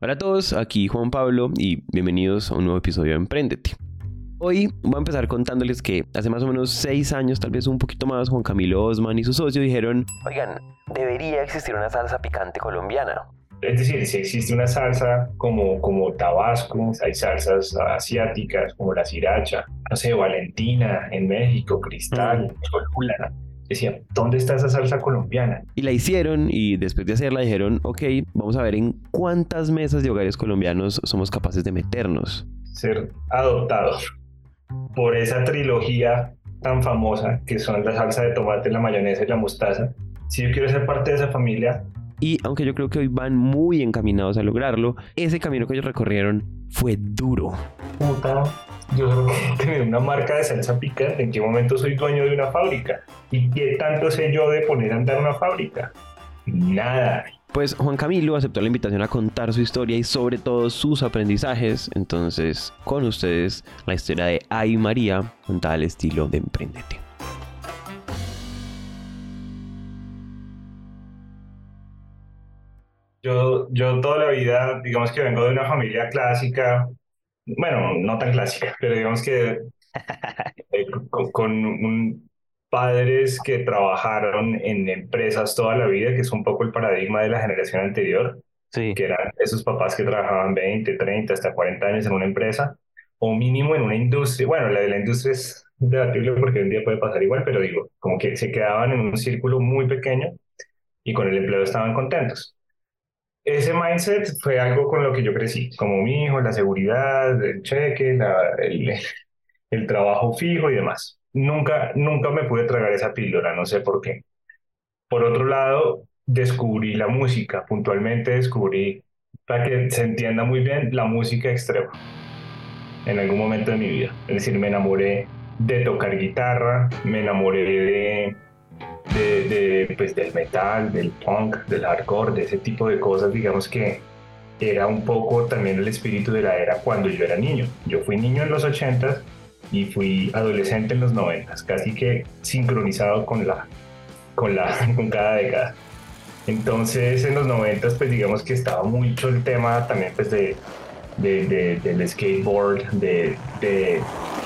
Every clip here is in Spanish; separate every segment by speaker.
Speaker 1: Hola a todos, aquí Juan Pablo y bienvenidos a un nuevo episodio de Emprendete. Hoy voy a empezar contándoles que hace más o menos seis años, tal vez un poquito más, Juan Camilo Osman y su socio dijeron, oigan, debería existir una salsa picante colombiana.
Speaker 2: Es decir, si existe una salsa como, como Tabasco, hay salsas asiáticas como la sriracha, no sé, Valentina en México, Cristal, Cholula, decía, ¿dónde está esa salsa colombiana?
Speaker 1: Y la hicieron y después de hacerla dijeron, ok, vamos a ver en cuántas mesas de hogares colombianos somos capaces de meternos.
Speaker 2: Ser adoptados por esa trilogía tan famosa que son la salsa de tomate, la mayonesa y la mostaza. Si yo quiero ser parte de esa familia,
Speaker 1: y aunque yo creo que hoy van muy encaminados a lograrlo, ese camino que ellos recorrieron fue duro.
Speaker 2: Puta, yo que tener una marca de salsa picante, ¿en qué momento soy dueño de una fábrica? ¿Y qué tanto sé yo de poner a andar una fábrica? Nada.
Speaker 1: Pues Juan Camilo aceptó la invitación a contar su historia y sobre todo sus aprendizajes. Entonces, con ustedes, la historia de Ay María, contada al estilo de Emprendete.
Speaker 2: Yo, yo toda la vida, digamos que vengo de una familia clásica, bueno, no tan clásica, pero digamos que eh, con, un, padres que trabajaron en empresas toda la vida, que es un poco el paradigma de la generación anterior,
Speaker 1: sí.
Speaker 2: que eran esos papás que trabajaban 20, 30, hasta 40 años en una empresa, o mínimo en una industria. Bueno, la de la industria es debatible porque un día puede pasar igual, pero digo, como que se quedaban en un círculo muy pequeño y con el empleo estaban contentos ese mindset fue algo con lo que yo crecí, como mi hijo, la seguridad, el cheque, el, el, trabajo fijo y demás. Nunca, nunca me pude tragar esa píldora, no sé por qué. Por otro lado, descubrí la música, puntualmente descubrí, para que se entienda muy bien, la música extrema en algún momento de mi vida. Es decir, me enamoré de tocar guitarra, me enamoré de de, pues, del metal, del punk, del hardcore, de ese tipo de cosas, digamos que era un poco también el espíritu de la era cuando yo era niño. Yo fui niño en los 80 y fui adolescente en los 90, casi que sincronizado con la con la con cada década. Entonces en los 90 pues digamos que estaba mucho el tema también pues de, de del skateboard, de, de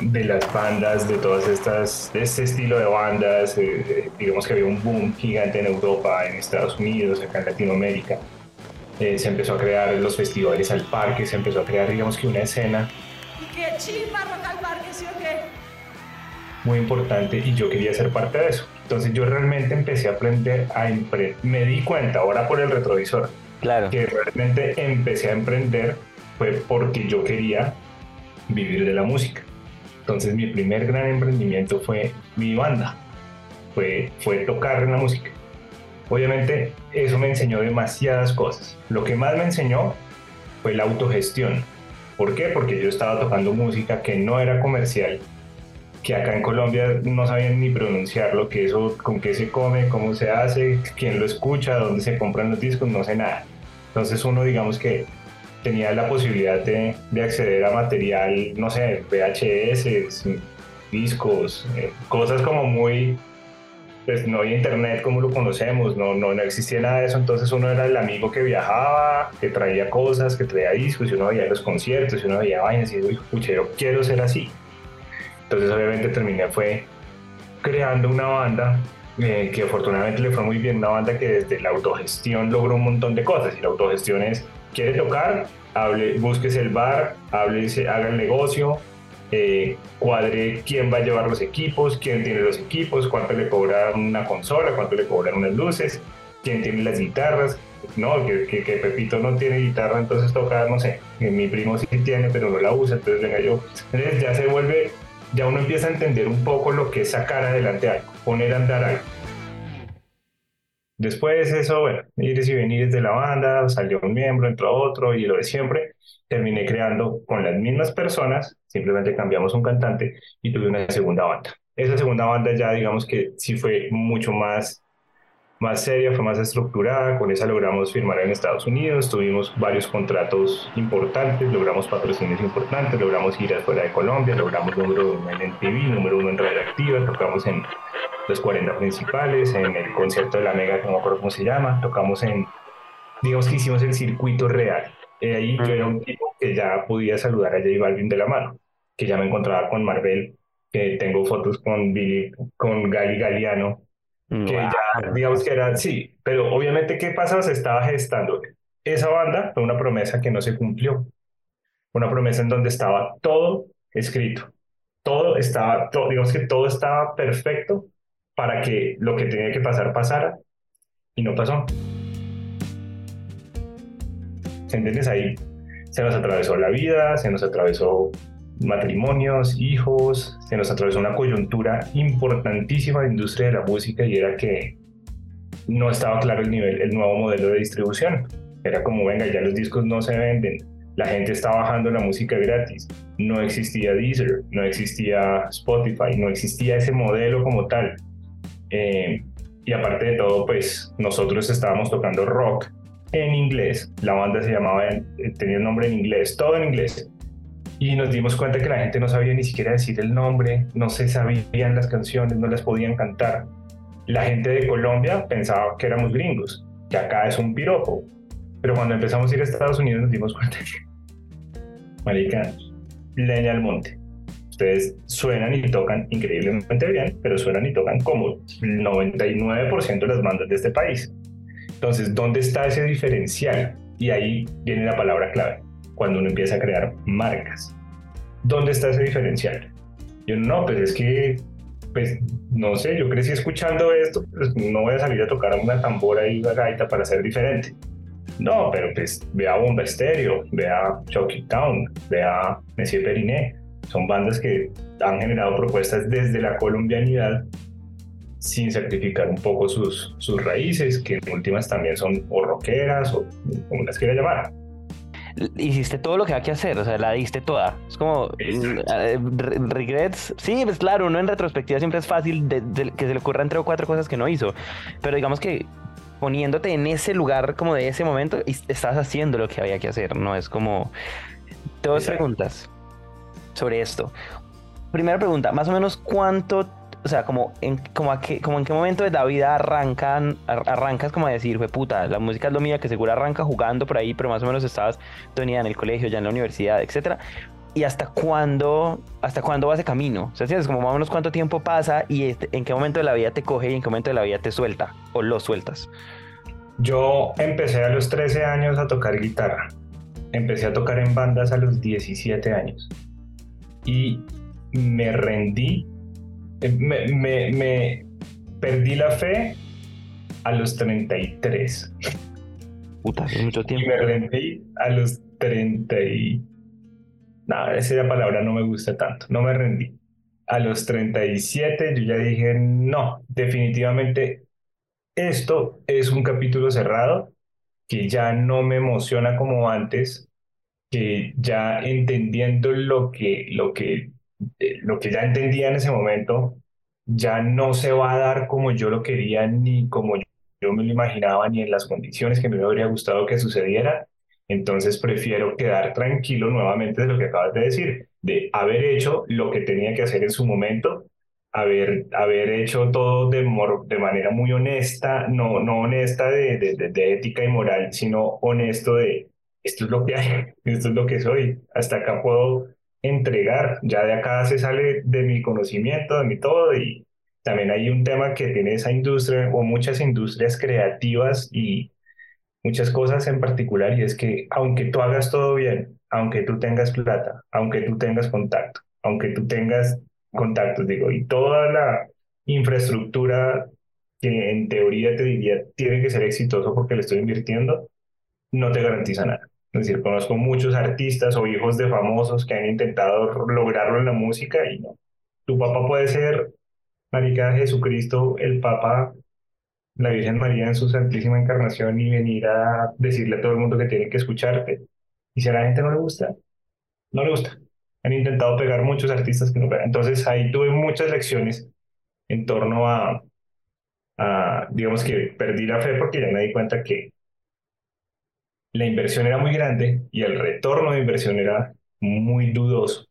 Speaker 2: las bandas, de todas estas, de este estilo de bandas, eh, eh, digamos que había un boom gigante en Europa, en Estados Unidos, acá en Latinoamérica. Eh, se empezó a crear los festivales al parque, se empezó a crear, digamos que una escena.
Speaker 3: ¿Y qué chimba rock al parque, sí o qué?
Speaker 2: Muy importante y yo quería ser parte de eso. Entonces yo realmente empecé a aprender a emprender. Me di cuenta ahora por el retrovisor
Speaker 1: claro.
Speaker 2: que realmente empecé a emprender fue porque yo quería vivir de la música. Entonces mi primer gran emprendimiento fue mi banda, fue, fue tocar en la música. Obviamente eso me enseñó demasiadas cosas. Lo que más me enseñó fue la autogestión. ¿Por qué? Porque yo estaba tocando música que no era comercial, que acá en Colombia no sabían ni pronunciarlo, que eso, con qué se come, cómo se hace, quién lo escucha, dónde se compran los discos, no sé nada. Entonces uno digamos que tenía la posibilidad de, de, acceder a material, no sé, VHS, discos, eh, cosas como muy, pues no había internet como lo conocemos, no, no, no existía nada de eso, entonces uno era el amigo que viajaba, que traía cosas, que traía discos, y uno veía los conciertos, y uno veía vainas, y pucha, yo quiero ser así. Entonces obviamente terminé fue creando una banda eh, que afortunadamente le fue muy bien, una banda que desde la autogestión logró un montón de cosas, y la autogestión es quiere tocar, hable, búsquese el bar, hable, haga el negocio, eh, cuadre quién va a llevar los equipos, quién tiene los equipos, cuánto le cobran una consola, cuánto le cobran unas luces, quién tiene las guitarras. No, que, Pepito no tiene guitarra, entonces toca, no sé, mi primo sí tiene, pero no la usa, entonces venga yo. Entonces ya se vuelve, ya uno empieza a entender un poco lo que es sacar adelante algo, poner a andar algo. Después eso, bueno, ires y venires de la banda, salió un miembro, entró otro y lo de siempre. Terminé creando con las mismas personas, simplemente cambiamos un cantante y tuve una segunda banda. Esa segunda banda ya digamos que sí fue mucho más, más seria, fue más estructurada, con esa logramos firmar en Estados Unidos, tuvimos varios contratos importantes, logramos patrocinios importantes, logramos giras fuera de Colombia, logramos número uno en TV, número uno en Radioactiva, tocamos en los 40 principales, en el concierto de la Mega, que no me acuerdo cómo se llama, tocamos en, digamos que hicimos el circuito real. Y ahí yo era un tipo que ya podía saludar a J Balvin de la mano, que ya me encontraba con Marvel, que tengo fotos con Billy, con Gali Galiano, que ya, digamos que era, sí, pero obviamente, ¿qué pasa? Se estaba gestando. Esa banda fue una promesa que no se cumplió. Una promesa en donde estaba todo escrito. Todo estaba, todo, digamos que todo estaba perfecto para que lo que tenía que pasar pasara y no pasó. ¿Se entiendes? Ahí se nos atravesó la vida, se nos atravesó matrimonios, hijos, se nos atravesó una coyuntura importantísima de la industria de la música y era que no estaba claro el nivel, el nuevo modelo de distribución. Era como, venga, ya los discos no se venden, la gente está bajando la música gratis, no existía Deezer, no existía Spotify, no existía ese modelo como tal. Eh, y aparte de todo, pues nosotros estábamos tocando rock en inglés, la banda se llamaba, eh, tenía un nombre en inglés, todo en inglés y nos dimos cuenta que la gente no sabía ni siquiera decir el nombre, no se sabían las canciones, no las podían cantar. La gente de Colombia pensaba que éramos gringos, que acá es un piropo. Pero cuando empezamos a ir a Estados Unidos nos dimos cuenta que, marica, leña al monte. Ustedes suenan y tocan increíblemente bien, pero suenan y tocan como el 99% de las bandas de este país. Entonces, ¿dónde está ese diferencial? Y ahí viene la palabra clave cuando uno empieza a crear marcas. ¿Dónde está ese diferencial? Yo no, pues es que, pues no sé, yo crecí escuchando esto, pues no voy a salir a tocar una tambora y una gaita para ser diferente. No, pero pues vea Bomba Estéreo, vea Chucky Town, vea Monsieur Periné. Son bandas que han generado propuestas desde la colombianidad sin sacrificar un poco sus, sus raíces, que en últimas también son o rockeras o como las quiera llamar.
Speaker 4: Hiciste todo lo que había que hacer, o sea, la diste toda. Es como eh, regrets. Sí, pues claro, uno en retrospectiva siempre es fácil que se le ocurran tres o cuatro cosas que no hizo, pero digamos que poniéndote en ese lugar como de ese momento, estás haciendo lo que había que hacer, no es como dos preguntas sobre esto. Primera pregunta, más o menos cuánto o sea, como en, como, a qué, como en qué momento de la vida arrancan, arrancas como a decir, fue puta, la música es lo mío, que seguro arranca jugando por ahí, pero más o menos estabas todavía en el colegio, ya en la universidad, etcétera. Y hasta cuándo, hasta cuándo vas de camino. O sea, es como más o menos cuánto tiempo pasa y en qué momento de la vida te coge y en qué momento de la vida te suelta o lo sueltas.
Speaker 2: Yo empecé a los 13 años a tocar guitarra. Empecé a tocar en bandas a los 17 años. Y me rendí eh, me, me, me perdí la fe a los 33.
Speaker 4: Puta, hace mucho tiempo.
Speaker 2: Y me rendí a los 30 y... No, esa palabra no me gusta tanto. No me rendí. A los 37 yo ya dije, no, definitivamente esto es un capítulo cerrado que ya no me emociona como antes, que ya entendiendo lo que, lo que eh, lo que ya entendía en ese momento ya no se va a dar como yo lo quería, ni como yo me lo imaginaba, ni en las condiciones que me habría gustado que sucediera. Entonces prefiero quedar tranquilo nuevamente de lo que acabas de decir, de haber hecho lo que tenía que hacer en su momento, haber, haber hecho todo de, de manera muy honesta, no, no honesta de, de, de ética y moral, sino honesto de esto es lo que hay, esto es lo que soy, hasta acá puedo entregar. Ya de acá se sale de mi conocimiento, de mi todo, y también hay un tema que tiene esa industria o muchas industrias creativas y muchas cosas en particular, y es que aunque tú hagas todo bien, aunque tú tengas plata, aunque tú tengas contacto, aunque tú tengas contactos, digo, y toda la infraestructura que en teoría te diría tiene que ser exitoso porque le estoy invirtiendo, no te garantiza nada. Es decir, conozco muchos artistas o hijos de famosos que han intentado lograrlo en la música y no. Tu papá puede ser, Marica Jesucristo, el Papa, la Virgen María en su Santísima Encarnación y venir a decirle a todo el mundo que tiene que escucharte. Y si a la gente no le gusta, no le gusta. Han intentado pegar muchos artistas que no pegan. Entonces ahí tuve muchas lecciones en torno a, a, digamos que perdí la fe porque ya me di cuenta que la inversión era muy grande y el retorno de inversión era muy dudoso,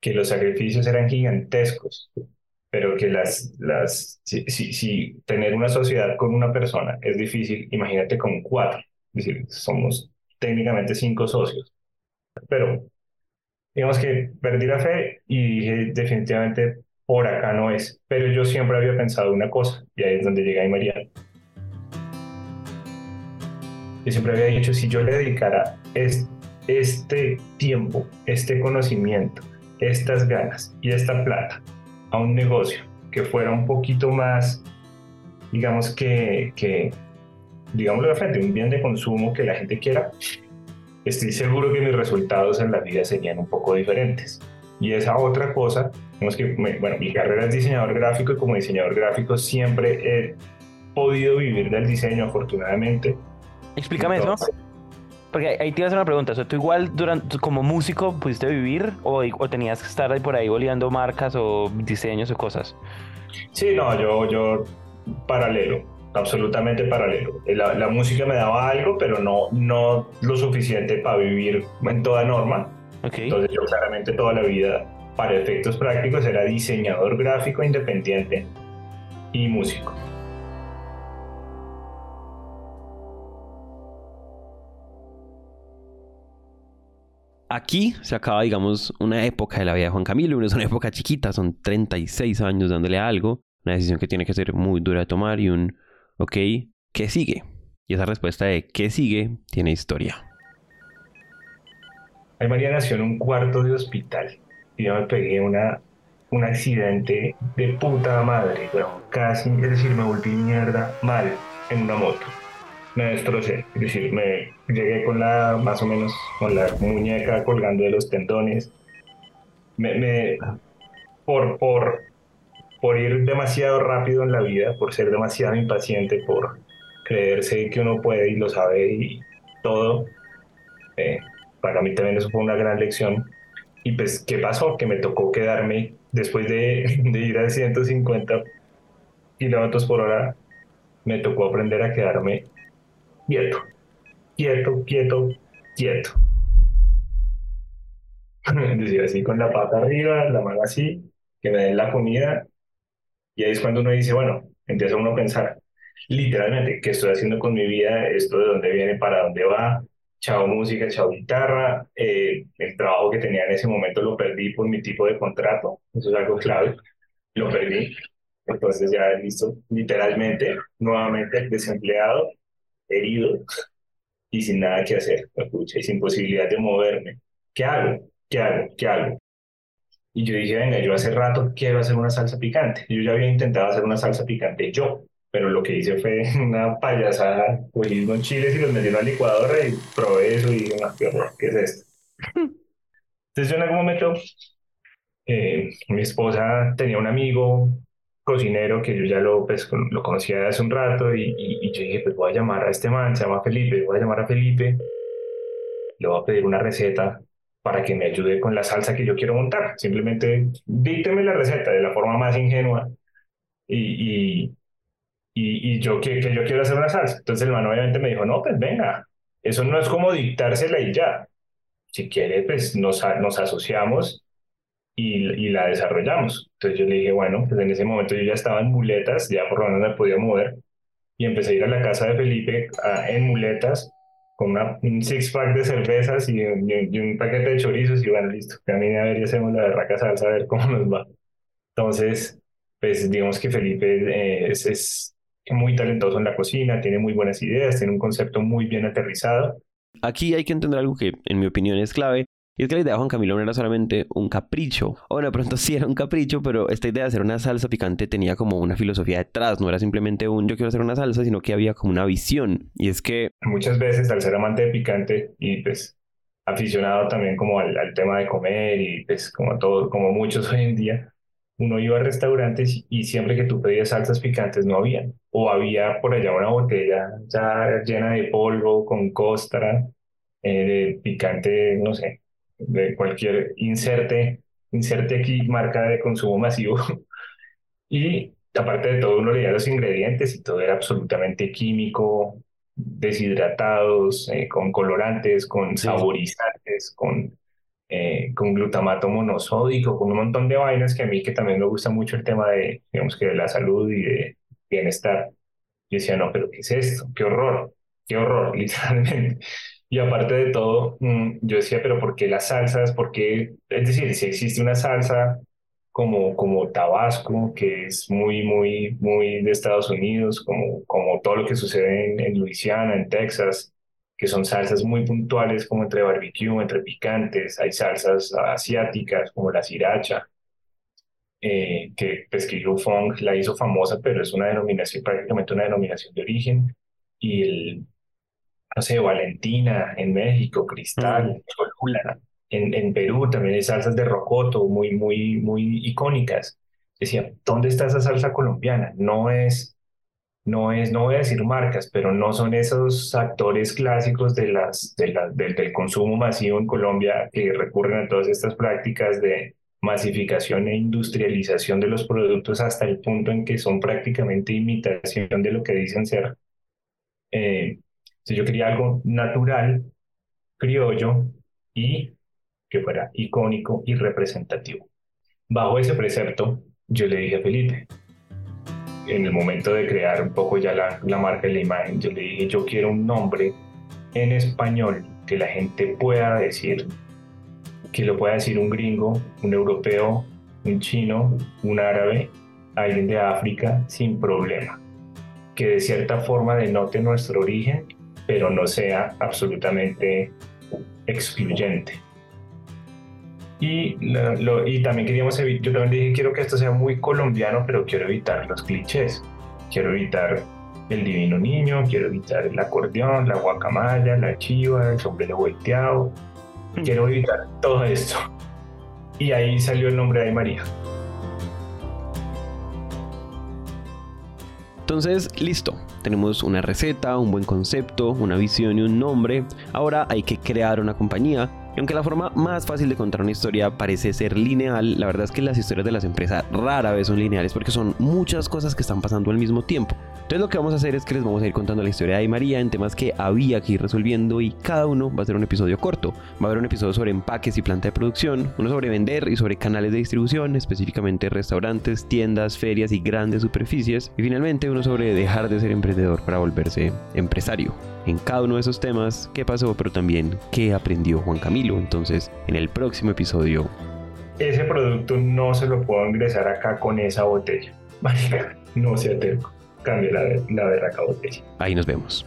Speaker 2: que los sacrificios eran gigantescos, pero que las, las, si, si, tener una sociedad con una persona es difícil, imagínate con cuatro, es somos técnicamente cinco socios. Pero digamos que perdí la fe y dije definitivamente por acá no es. Pero yo siempre había pensado una cosa y ahí es donde llega María. Yo siempre había dicho, si yo le dedicara este tiempo, este conocimiento, estas ganas y esta plata a un negocio que fuera un poquito más, digamos que, que digámoslo de frente, un bien de consumo que la gente quiera, estoy seguro que mis resultados en la vida serían un poco diferentes. Y esa otra cosa, es que, bueno, mi carrera es diseñador gráfico y como diseñador gráfico siempre he podido vivir del diseño, afortunadamente.
Speaker 4: Explícame eso. Porque ahí te iba a hacer una pregunta. ¿Tú igual durante, como músico pudiste vivir o, o tenías que estar ahí por ahí boleando marcas o diseños o cosas?
Speaker 2: Sí, no, yo, yo paralelo, absolutamente paralelo. La, la, música me daba algo, pero no, no lo suficiente para vivir en toda norma. Okay. Entonces yo claramente toda la vida, para efectos prácticos, era diseñador gráfico independiente y músico.
Speaker 1: Aquí se acaba, digamos, una época de la vida de Juan Camilo, es una época chiquita, son 36 años dándole algo, una decisión que tiene que ser muy dura de tomar y un, ok, ¿qué sigue? Y esa respuesta de ¿qué sigue? tiene historia.
Speaker 2: Ay, María nació en un cuarto de hospital y yo me pegué una, un accidente de puta madre, bueno, casi, es decir, me volví mierda mal en una moto me destrocé. Es decir, me llegué con la, más o menos, con la muñeca colgando de los tendones. Me, por, por, por ir demasiado rápido en la vida, por ser demasiado impaciente, por creerse que uno puede y lo sabe y todo, eh, para mí también eso fue una gran lección. Y pues, ¿qué pasó? Que me tocó quedarme después de, de ir a 150 kilómetros por hora, me tocó aprender a quedarme quieto, quieto, quieto, quieto. Decía así con la pata arriba, la mano así, que me den la comida. Y ahí es cuando uno dice, bueno, empieza uno a pensar, literalmente, ¿qué estoy haciendo con mi vida? ¿Esto de dónde viene? ¿Para dónde va? Chao música, chao guitarra. Eh, el trabajo que tenía en ese momento lo perdí por mi tipo de contrato. Eso es algo clave. Lo perdí. Entonces ya listo, literalmente, nuevamente desempleado, herido y sin nada que hacer, escucha, y sin posibilidad de moverme. ¿Qué hago? ¿Qué hago? ¿Qué hago? Y yo dije, venga, yo hace rato quiero hacer una salsa picante. Yo ya había intentado hacer una salsa picante yo, pero lo que hice fue una payasada, cogí unos chiles y los metí en la licuadora y probé eso y dije, no, ¿qué, es esto? Entonces yo en algún momento, eh, mi esposa tenía un amigo cocinero que yo ya lo, pues, lo conocía hace un rato y, y, yo dije, pues voy a llamar a este man, se llama Felipe, voy a llamar a Felipe, le voy a pedir una receta para que me ayude con la salsa que yo quiero montar. Simplemente dícteme la receta de la forma más ingenua y, y, y, yo que, que yo quiero hacer una salsa. Entonces el man obviamente me dijo, no, pues venga, eso no es como dictársela y ya. Si quiere, pues nos, nos asociamos y, la desarrollamos. Entonces yo le dije, bueno, pues en ese momento yo ya estaba en muletas, ya por lo menos me podía mover, y empecé a ir a la casa de Felipe en muletas con una, un six pack de cervezas y, un paquete de chorizos y bueno, listo, camine a ver y hacemos la berraca salsa a ver cómo nos va. Entonces, pues digamos que Felipe eh, es, es muy talentoso en la cocina, tiene muy buenas ideas, tiene un concepto muy bien aterrizado.
Speaker 1: Aquí hay que entender algo que en mi opinión es clave y es que la idea de Juan Camilo no era solamente un capricho. O bueno, pronto sí era un capricho, pero esta idea de hacer una salsa picante tenía como una filosofía detrás. No era simplemente un yo quiero hacer una salsa, sino que había como una visión. Y es que...
Speaker 2: Muchas veces al ser amante de picante y pues aficionado también como al, tema de comer y pues como todo, como muchos hoy en día, uno iba a restaurantes y siempre que tú pedías salsas picantes no había. O había por allá una botella ya llena de polvo con costra, eh, de picante, no sé, de cualquier inserte, inserte aquí marca de consumo masivo. y aparte de todo, uno leía los ingredientes y todo era absolutamente químico, deshidratados, eh, con colorantes, con saborizantes, con, eh, con glutamato monosódico, con un montón de vainas que a mí que también me gusta mucho el tema de, digamos que de la salud y de bienestar. Yo decía, no, pero ¿qué es esto? ¡Qué horror! ¡Qué horror! Literalmente. Y aparte de todo, mm, yo decía, pero ¿por qué las salsas? ¿Por qué? Es decir, si existe una salsa como, como Tabasco, que es muy, muy, muy de Estados Unidos, como, como todo lo que sucede en, en Luisiana, en Texas, que son salsas muy puntuales como entre barbecue, entre picantes, hay salsas asiáticas como la sriracha, eh, que que Fong la hizo famosa, pero es una denominación, prácticamente una denominación de origen, y el, no sé, Valentina en México, Cristal, Cholula, en, en Perú también hay salsas de rocoto muy, muy, muy icónicas. Decía, ¿dónde está esa salsa colombiana? No es no es, no voy a decir marcas, pero no son esos actores clásicos de las, de la, del consumo masivo en Colombia que recurren a todas estas prácticas de masificación e industrialización de los productos hasta el punto en que son prácticamente imitación de lo que dicen ser. Eh, yo quería algo natural, criollo y que fuera icónico y representativo. Bajo ese precepto, yo le dije a Felipe, en el momento de crear un poco ya la, la marca y la imagen, yo le dije, yo quiero un nombre en español que la gente pueda decir, que lo pueda decir un gringo, un europeo, un chino, un árabe, alguien de África sin problema. Que de cierta forma denote nuestro origen, pero no sea absolutamente excluyente. Y, y también queríamos evitar, yo también dije, quiero que esto sea muy colombiano, pero quiero evitar los clichés. Quiero evitar el divino niño, quiero evitar el acordeón, la guacamaya, la chiva, el sombrero volteado. Mm. Quiero evitar todo esto. Y ahí salió el nombre de María.
Speaker 1: Entonces, listo. Tenemos una receta, un buen concepto, una visión y un nombre. Ahora hay que crear una compañía aunque la forma más fácil de contar una historia parece ser lineal, la verdad es que las historias de las empresas rara vez son lineales porque son muchas cosas que están pasando al mismo tiempo. Entonces lo que vamos a hacer es que les vamos a ir contando la historia de María en temas que había que ir resolviendo y cada uno va a ser un episodio corto. Va a haber un episodio sobre empaques y planta de producción, uno sobre vender y sobre canales de distribución, específicamente restaurantes, tiendas, ferias y grandes superficies. Y finalmente uno sobre dejar de ser emprendedor para volverse empresario. En cada uno de esos temas, qué pasó, pero también qué aprendió Juan Camilo. Entonces, en el próximo episodio...
Speaker 2: Ese producto no se lo puedo ingresar acá con esa botella. no sea terco cambie la, la berraca botella.
Speaker 1: Ahí nos vemos.